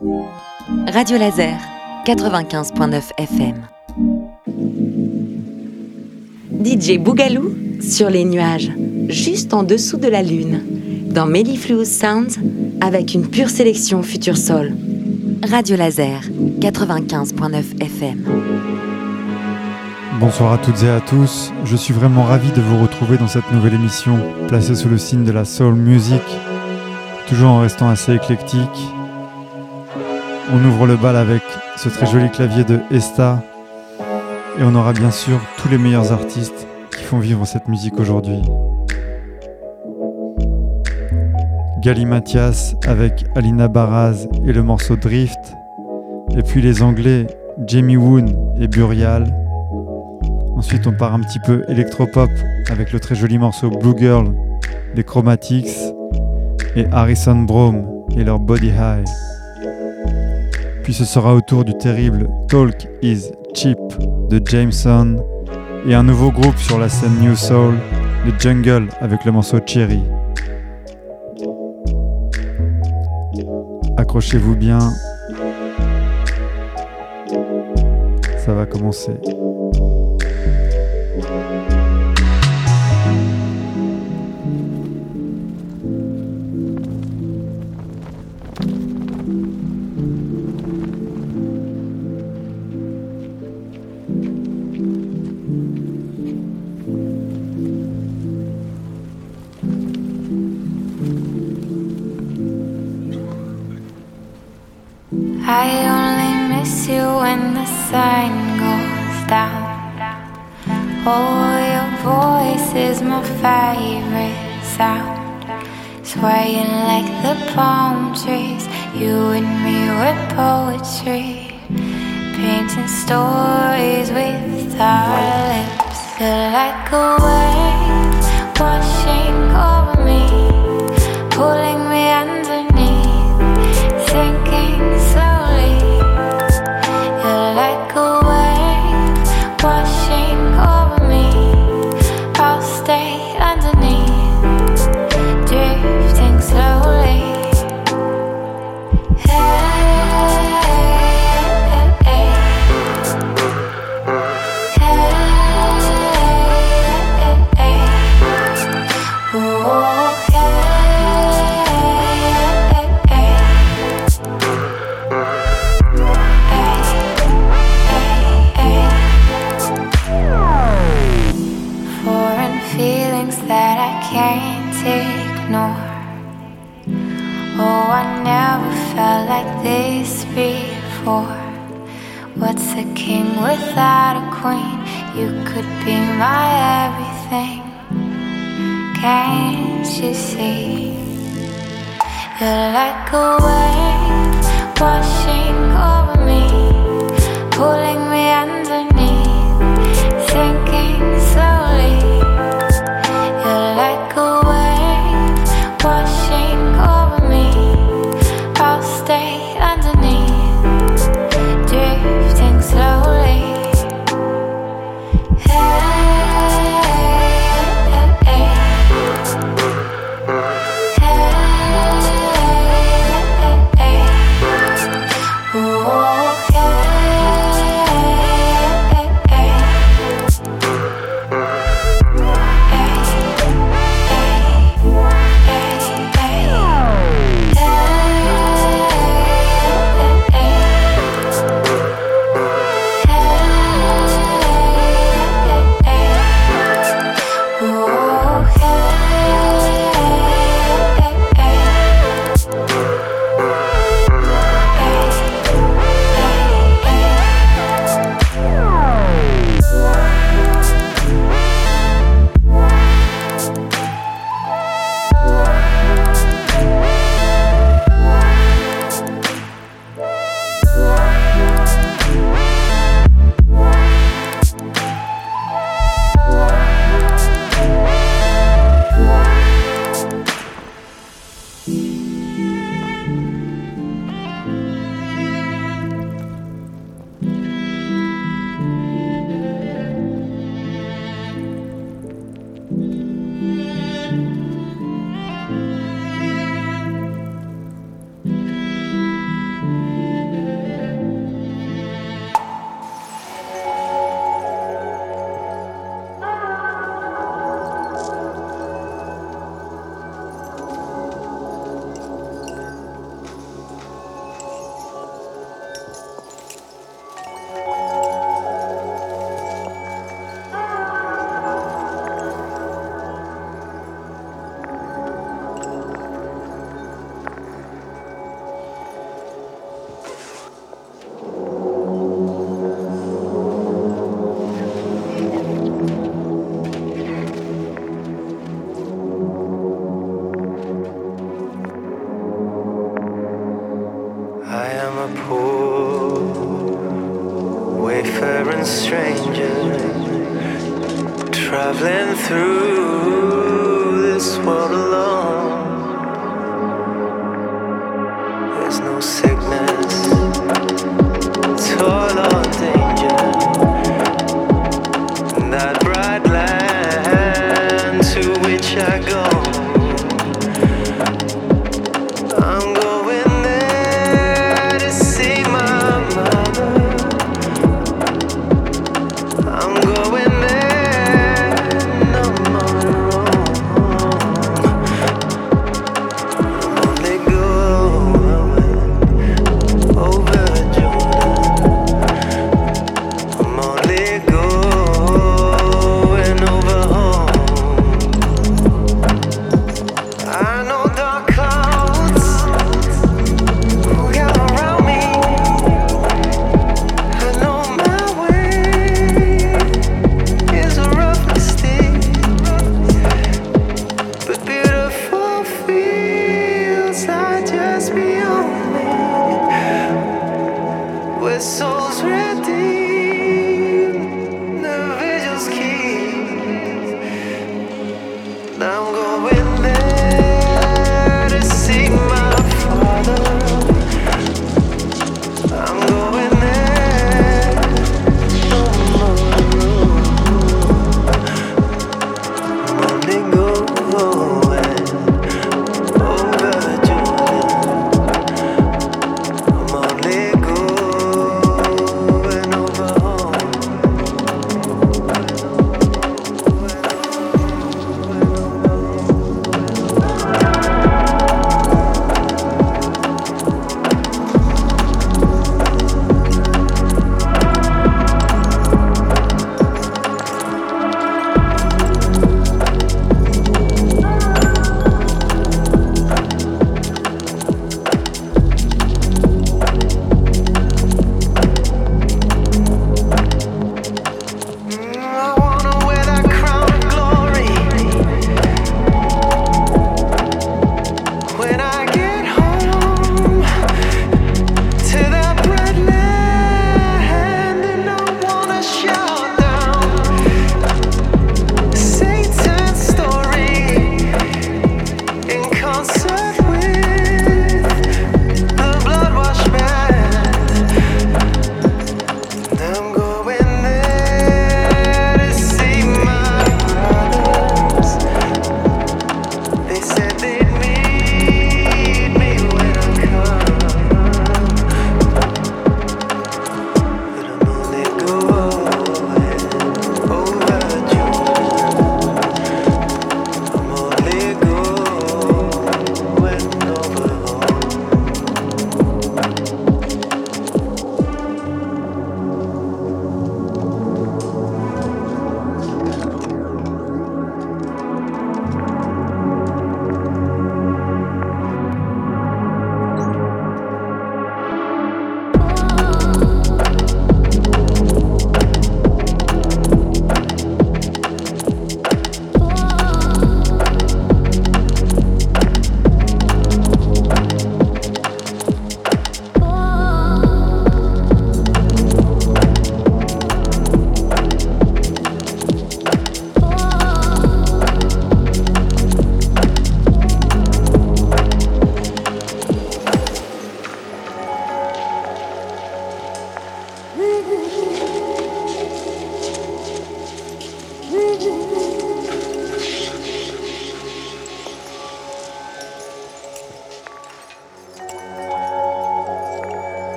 Radio Laser, 95.9 FM. DJ Bougalou sur les nuages, juste en dessous de la lune, dans Mellifluous Sounds, avec une pure sélection Future Soul. Radio Laser, 95.9 FM. Bonsoir à toutes et à tous, je suis vraiment ravi de vous retrouver dans cette nouvelle émission, placée sous le signe de la soul music, toujours en restant assez éclectique. On ouvre le bal avec ce très joli clavier de Esta, et on aura bien sûr tous les meilleurs artistes qui font vivre cette musique aujourd'hui. Gali Mathias avec Alina Baraz et le morceau Drift, et puis les Anglais Jamie Woon et Burial. Ensuite, on part un petit peu électropop avec le très joli morceau Blue Girl des Chromatics et Harrison Brome et leur Body High. Puis ce sera au tour du terrible Talk is Cheap de Jameson et un nouveau groupe sur la scène New Soul, The Jungle avec le morceau Cherry. Accrochez-vous bien, ça va commencer. Oh, your voice is my favorite sound. Swaying like the palm trees, you and me were poetry. Painting stories with our lips. You're like a wave washing could be my everything. Can't you see? You're like a wave washing over me, pulling me underneath, sinking slowly.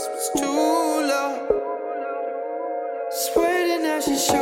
Christmas too long. Sweating as she shows.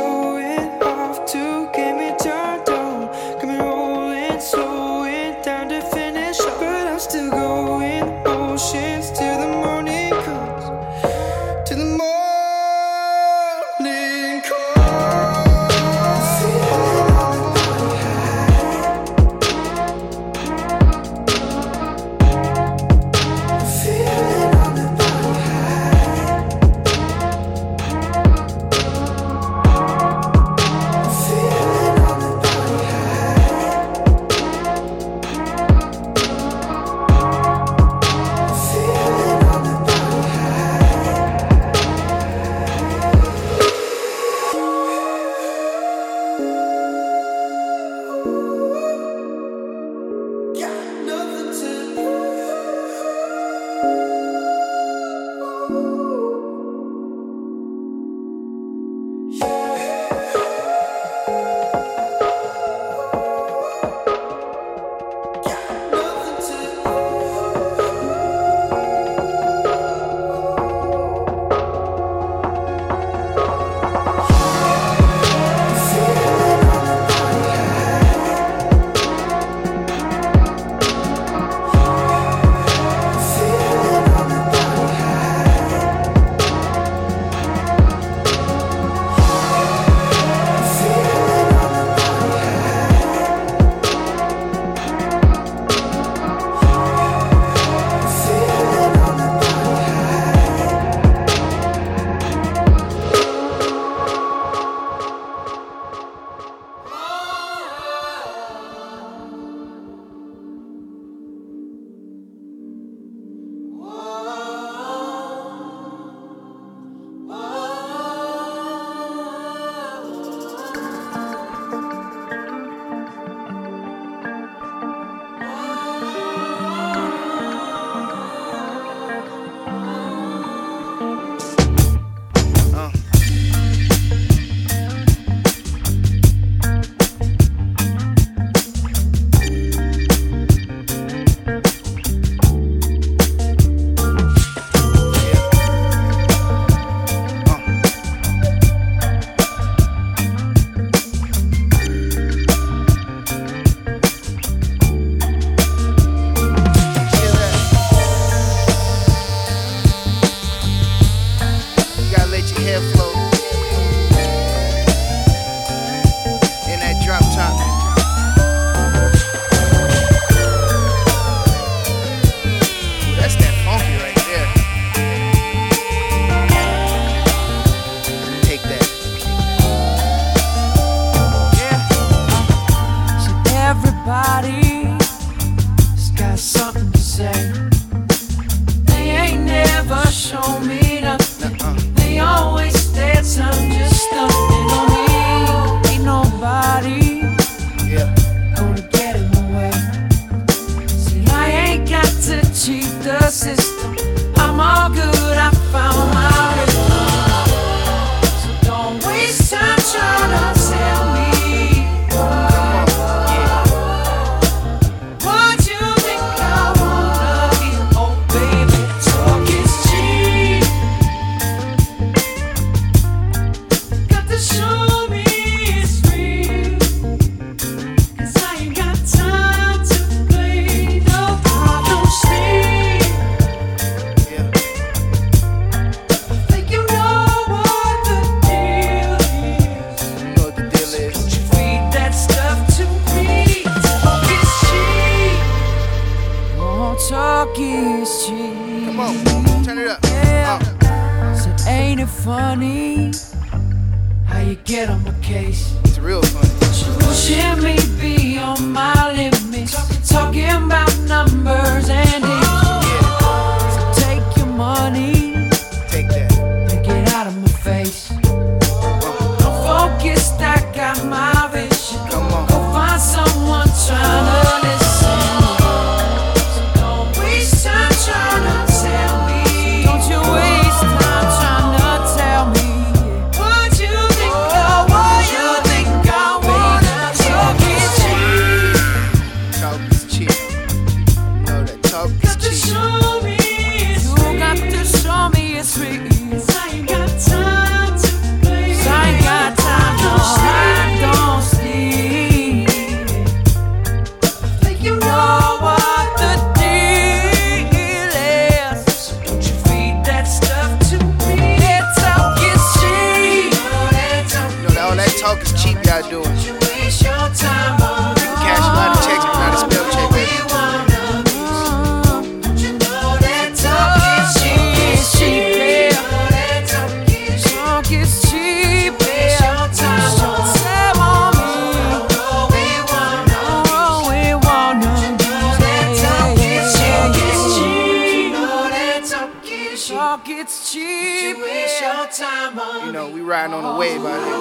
You know, we riding on a wave out here.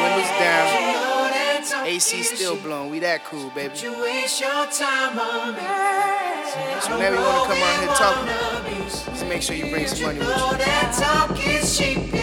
Windows down, AC still blowing. We that cool, baby. So whenever you wanna come out here talking, just make sure you bring some money with you.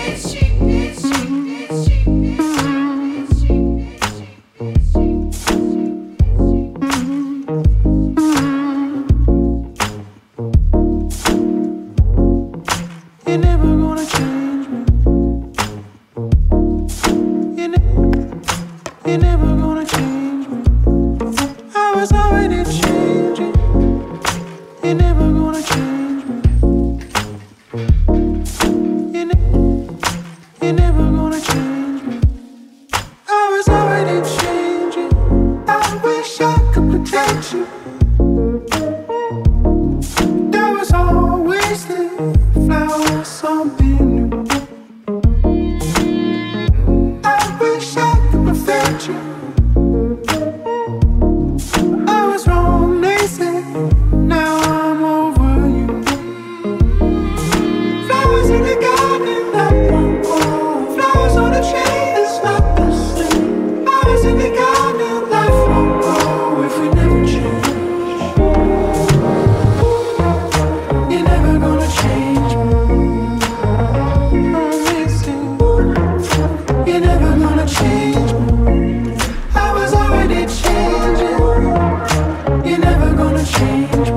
change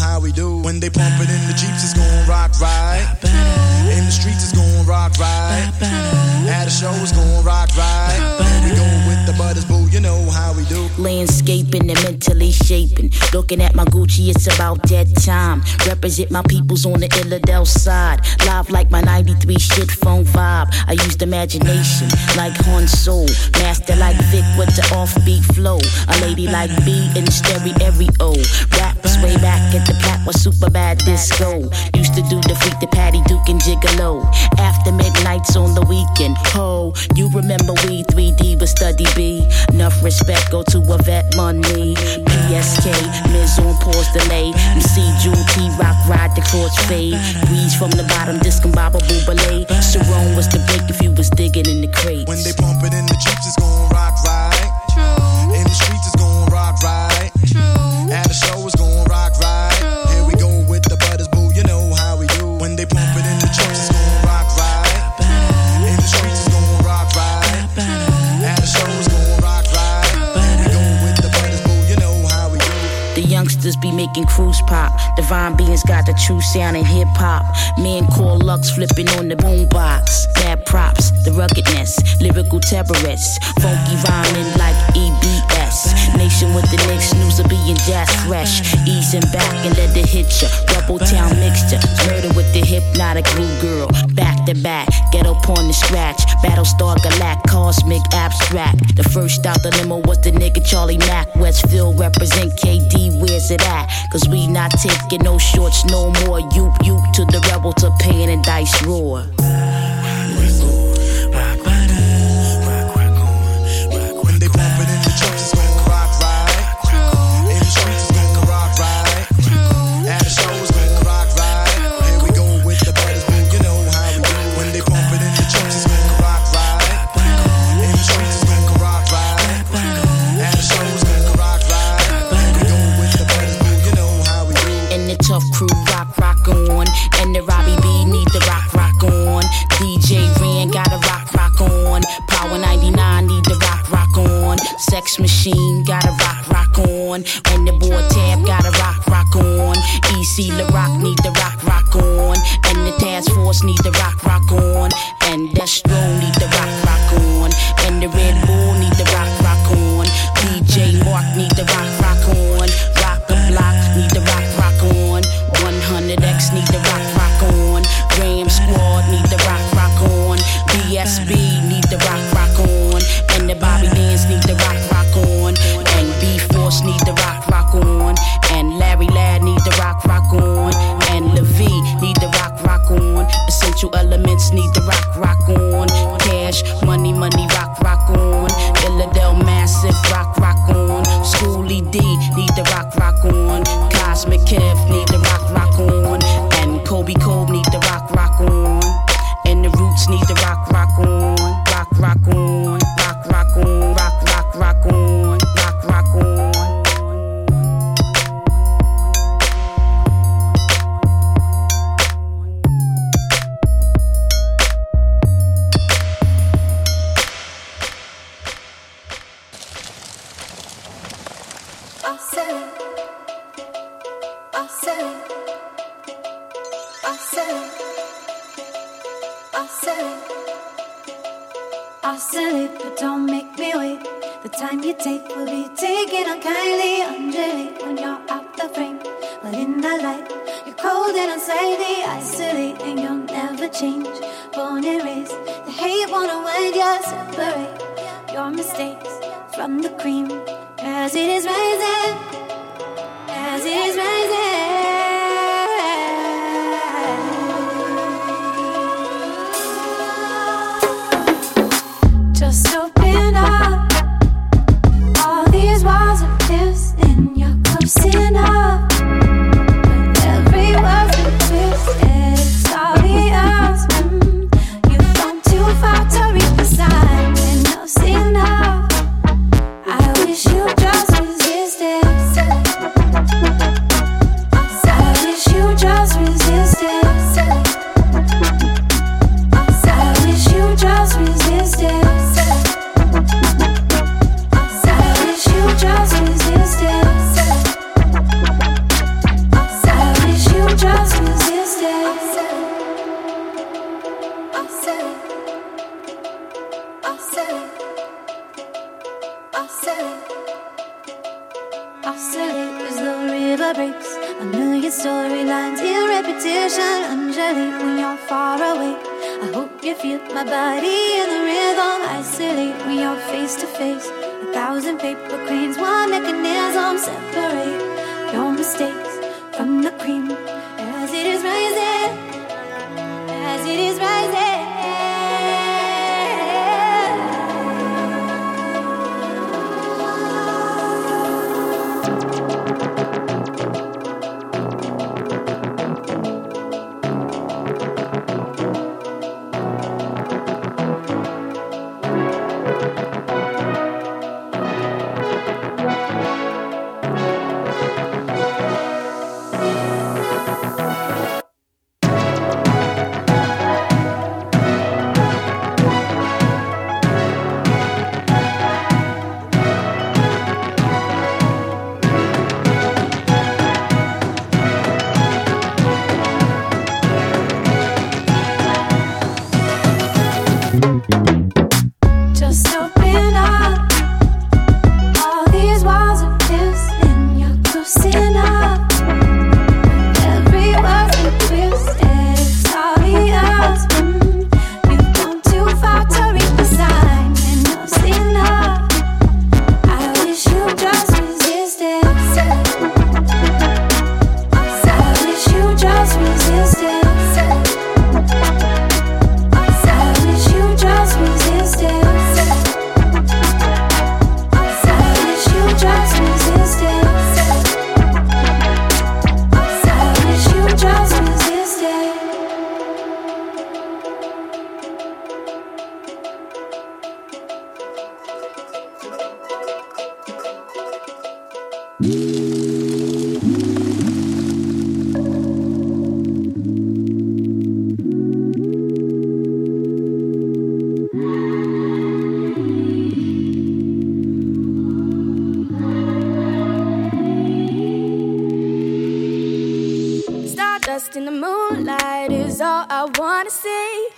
how we do. When they pump it in the Jeeps, it's gon' rock right. In the streets, it's gon' rock right. At a show, it's gon' rock Landscaping and mentally shaping. Looking at my Gucci, it's about that time. Represent my peoples on the Illadel side. Live like my 93 shit phone vibe. I used imagination like Han Soul. Master like Vic with the offbeat flow. A lady like B in the stereo. Raps way back at the plat was super bad disco. Used to do the freak the Patty Duke and Gigolo. After midnights on the weekend. Ho, you remember we 3D with study B. Enough respect go to a vet money. PSK, Miz on pause delay. MC Jewel T Rock ride the cross fade. Breeze from the bottom, discombobble ballet. Sharon was the break if you was digging in the crates. When they pump it in the Jeeps, it's gon' rock right. True. In the streets, it's gon' rock right. Making cruise pop. Divine beings got the true sound in hip hop. Men call Lux flipping on the boombox. Bad props, the ruggedness, lyrical terrorists. Funky rhyming like Nation with the next news of being jazz fresh. Easing back and let it hit ya. Rebel town mixture. Murder with the hypnotic blue girl. Back to back, get up on the scratch. Battlestar Galact, cosmic abstract. The first out the limo was the nigga Charlie Mack. Westfield represent KD, where's it at? Cause we not taking no shorts no more. Yoop yoop to the rebel to pain and dice roar. From the cream. As it is rising, as it is rising. Stardust in the moonlight is all I wanna see.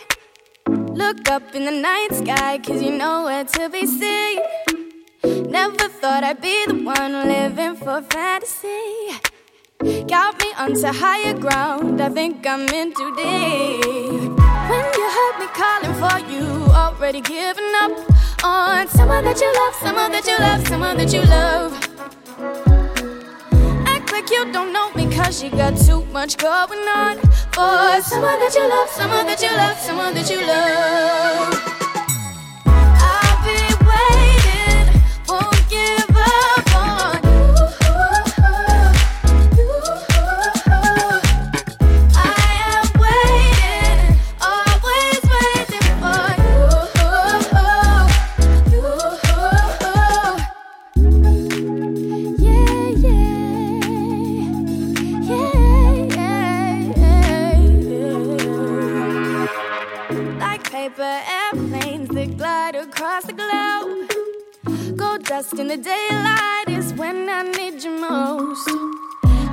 Look up in the night sky, cause you know where to be seen. Never thought I'd be the one living for fantasy. Got me onto higher ground, I think I'm in too deep. When you heard me calling for you, already giving up on someone that you love, someone that you love, someone that you love. You don't know me cause you got too much going on. For someone that you love, someone that you love, someone that you love dust in the daylight is when I need you most.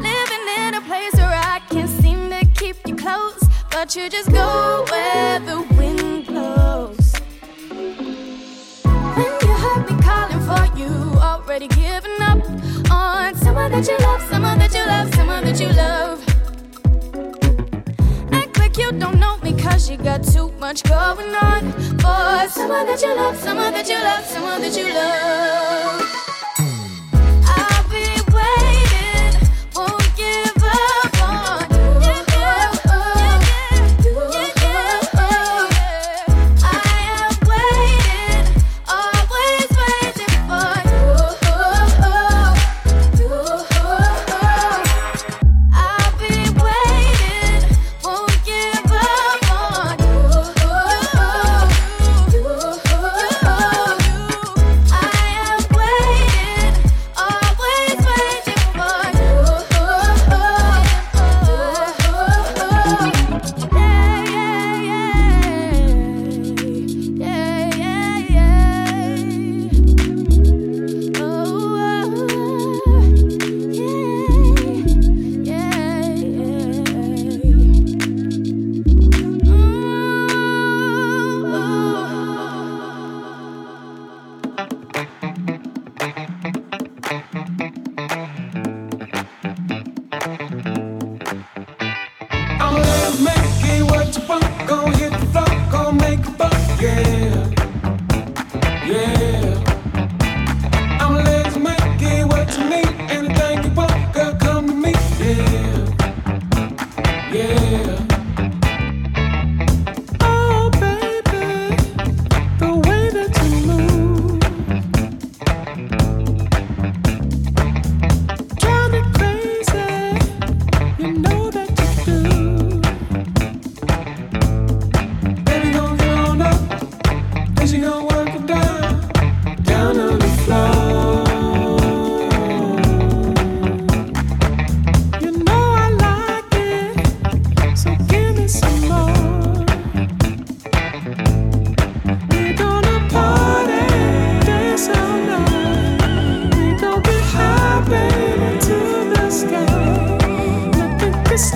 Living in a place where I can't seem to keep you close, but you just go where the wind blows. When you heard me calling for you, already giving up on someone that you love, someone that you love, someone that you love. Act like you don't know cause you got too much going on. For someone that you love, someone that you love, someone that you love.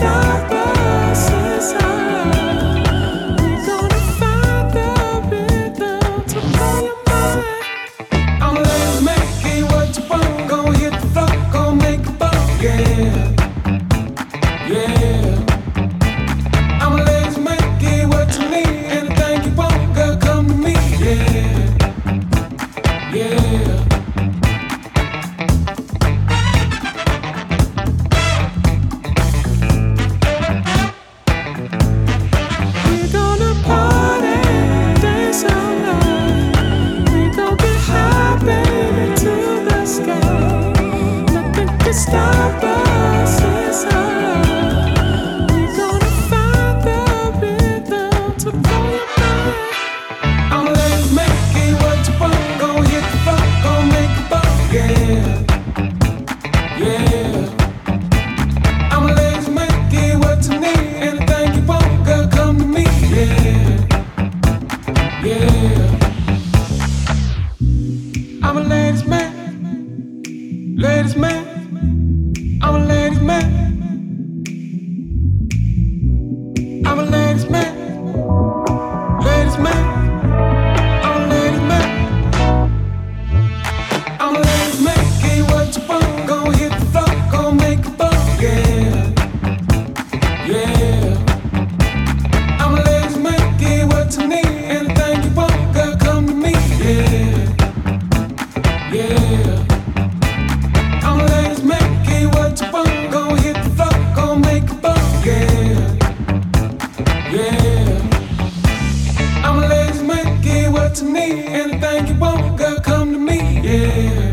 Stop anything you want, girl, come to me, yeah.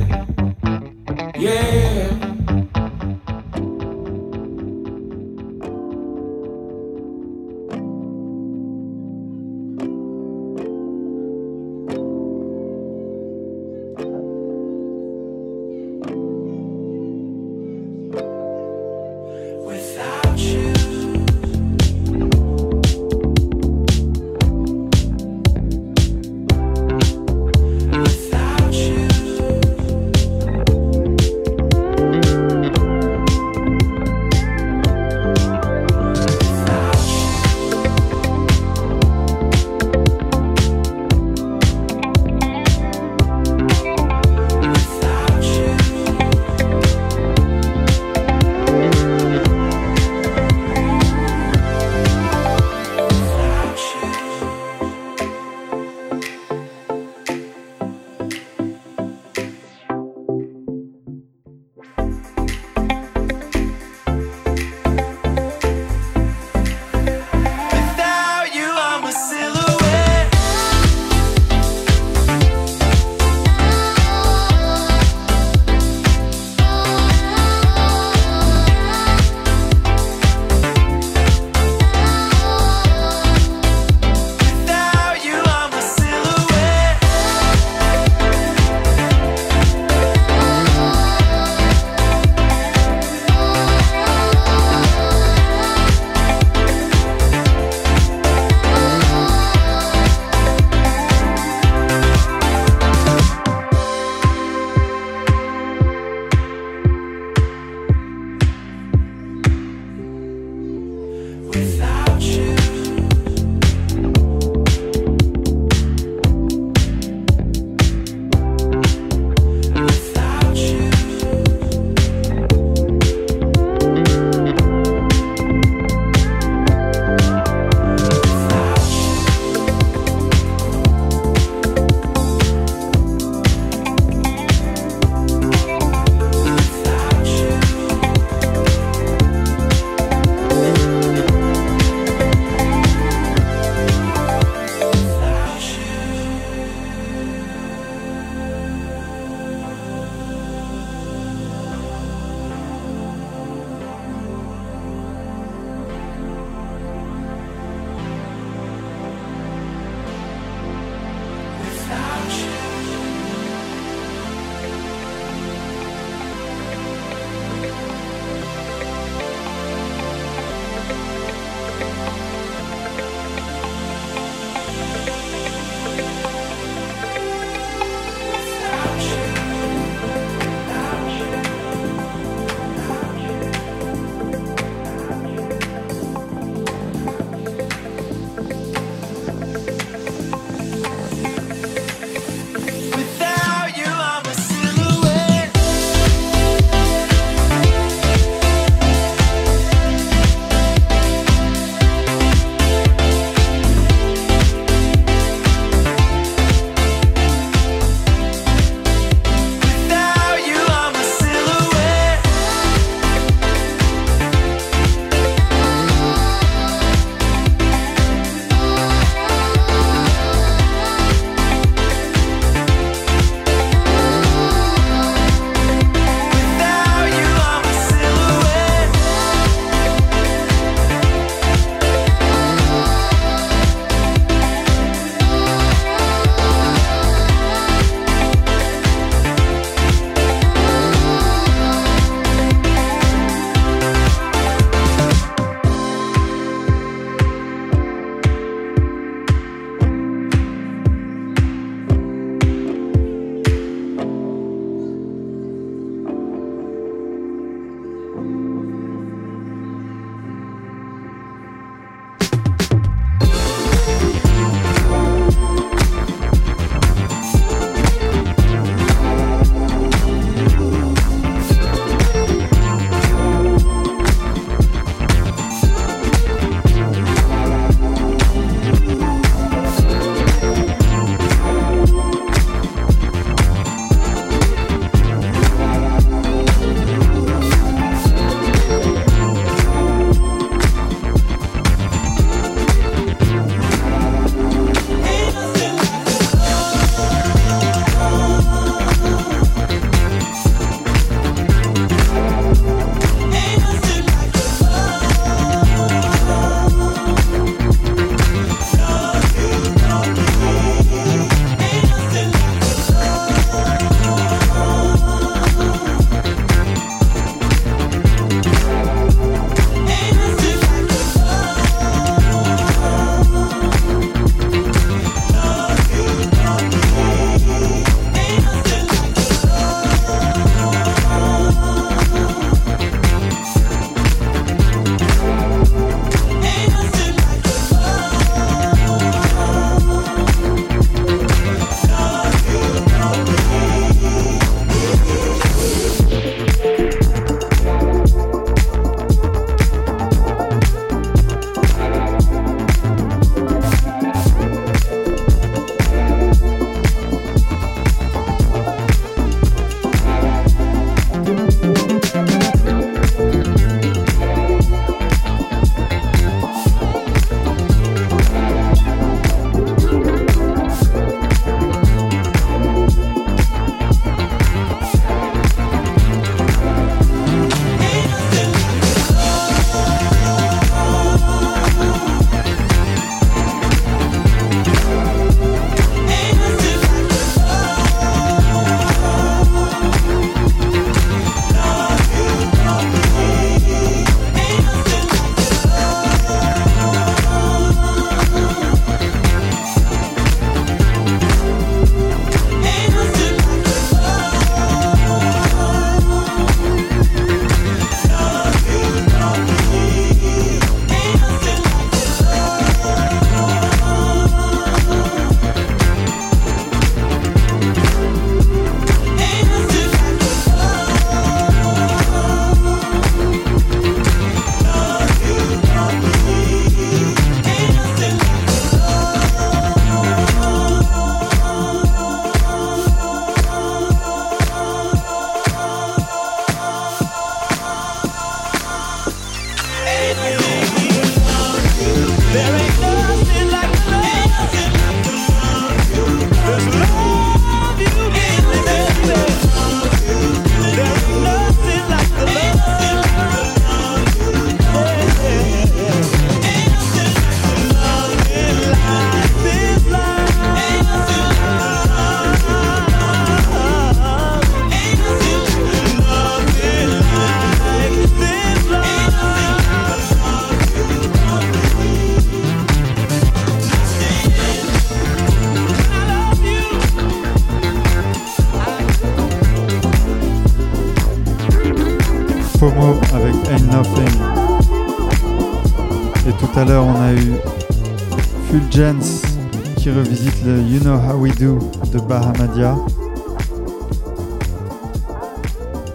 Qui revisite le You Know How We Do de Bahamadia.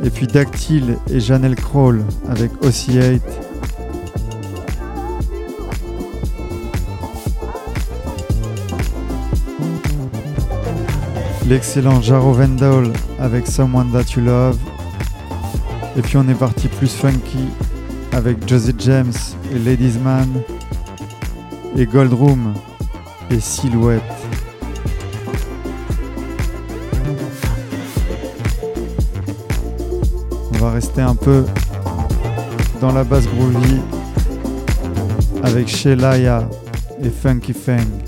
Et puis Dactyl et Janelle Crawl avec Oscillate. L'excellent Jaro Vendol avec Someone That You Love. Et puis on est parti plus funky avec Josie James et Ladies Man et Gold Room et Silhouette. On va rester un peu dans la basse groovy avec Shelaya et Funky Fang.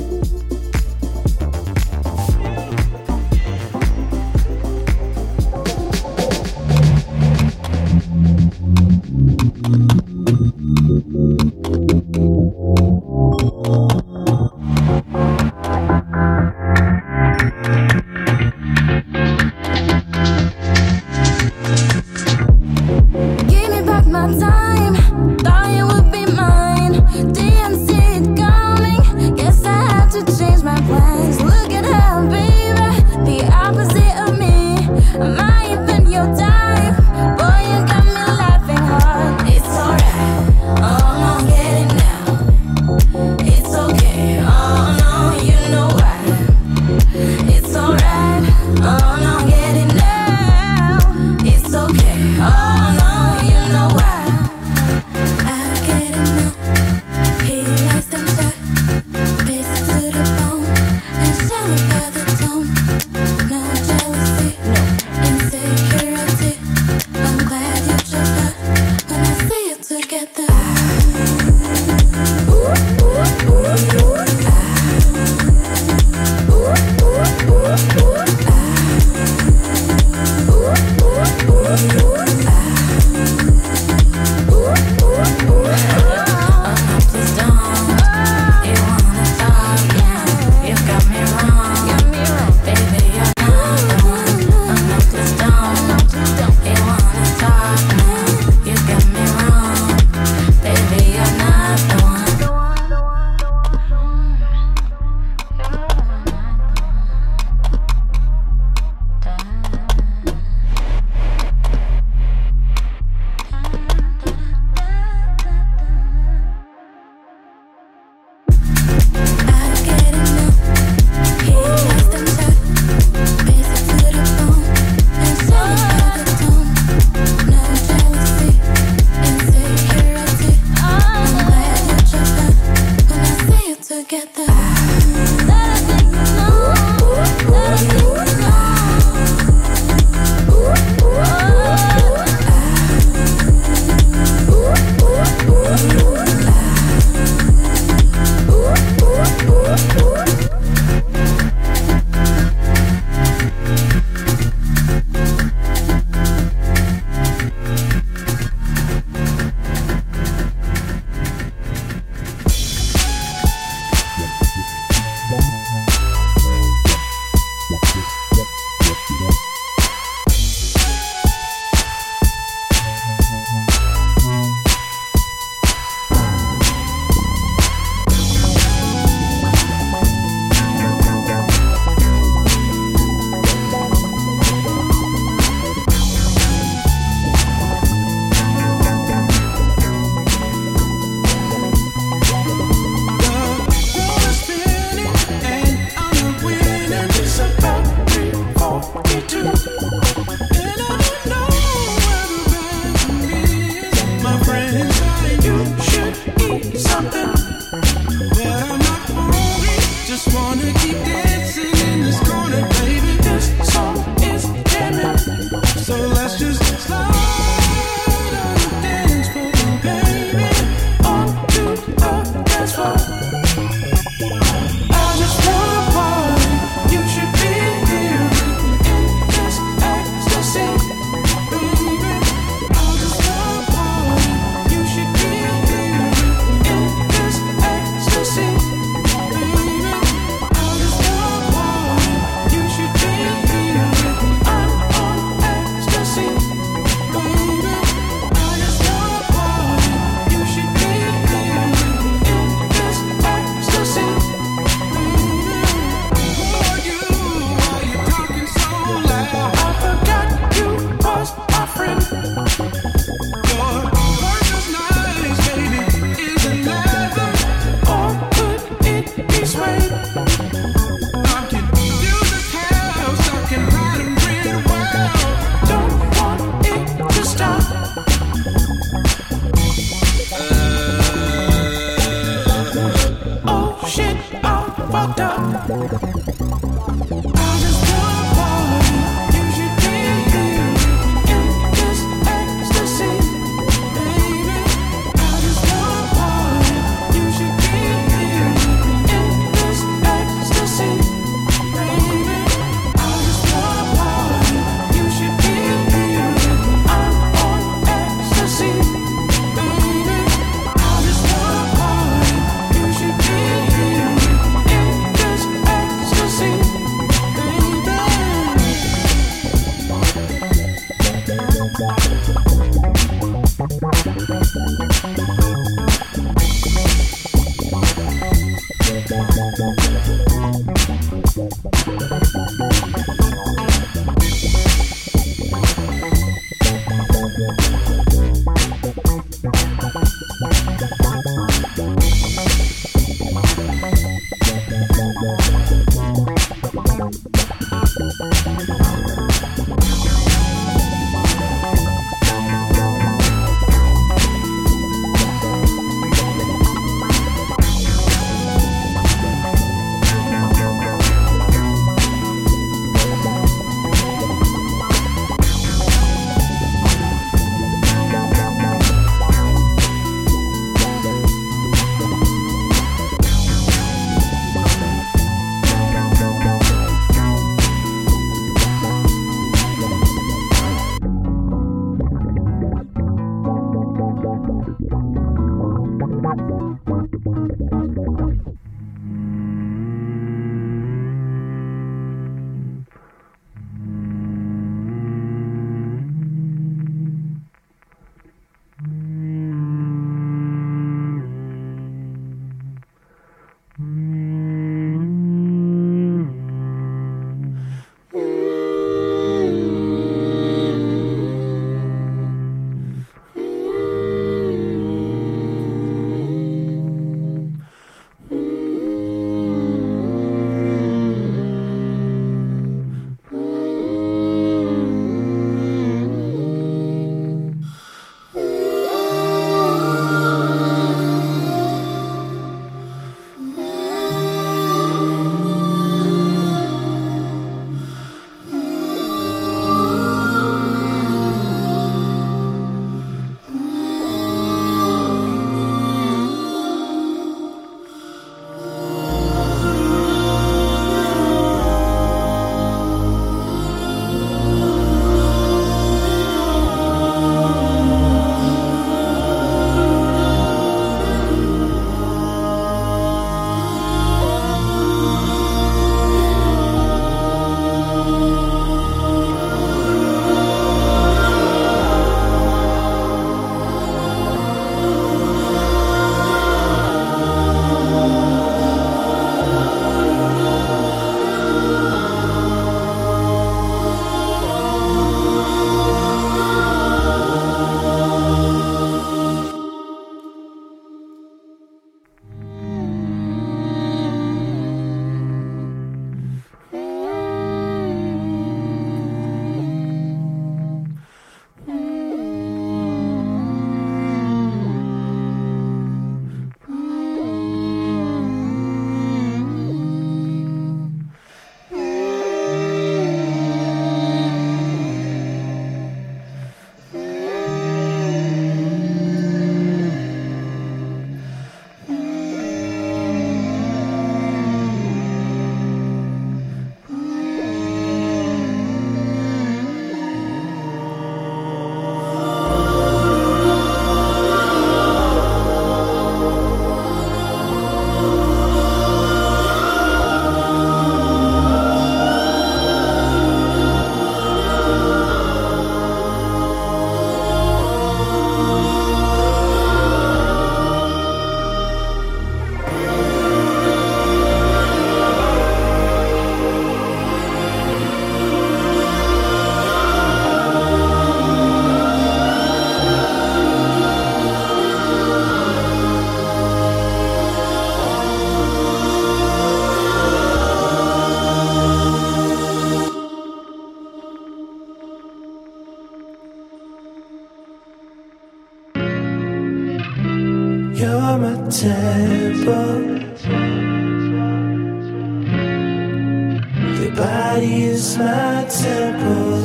My temple.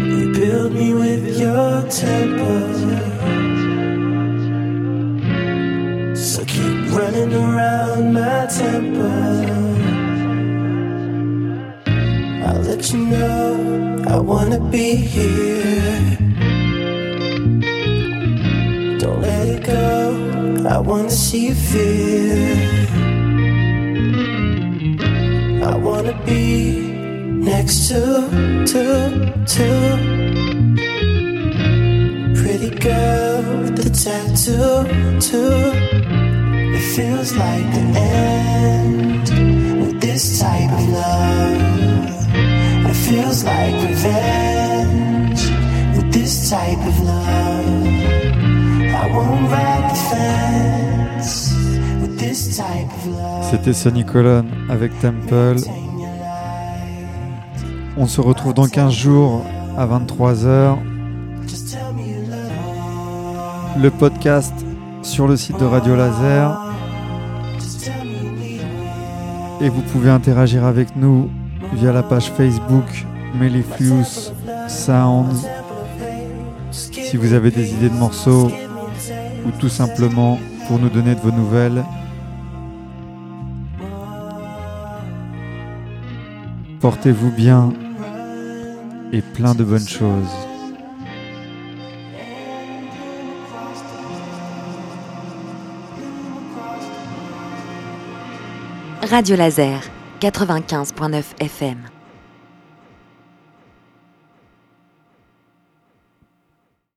You build me with your temple. So keep running around my temple. I'll let you know I wanna be here. Don't let it go. I wanna see you feel. Pretty girl with. It feels like the end with this type of love. It feels like revenge with this type of love. I won't ride the fence with this type of love. C'était Sonny Colon avec Temple. On se retrouve dans 15 jours à 23h. Le podcast sur le site de Radio Laser. Et vous pouvez interagir avec nous via la page Facebook Mellifluous Sounds. Si vous avez des idées de morceaux ou tout simplement pour nous donner de vos nouvelles. Portez-vous bien et plein de bonnes choses. Radio Laser 95.9 FM.